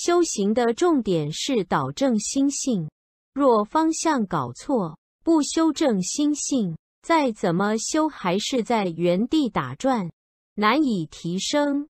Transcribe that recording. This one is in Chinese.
修行的重点是导正心性。若方向搞错不修正心性再怎么修还是在原地打转难以提升。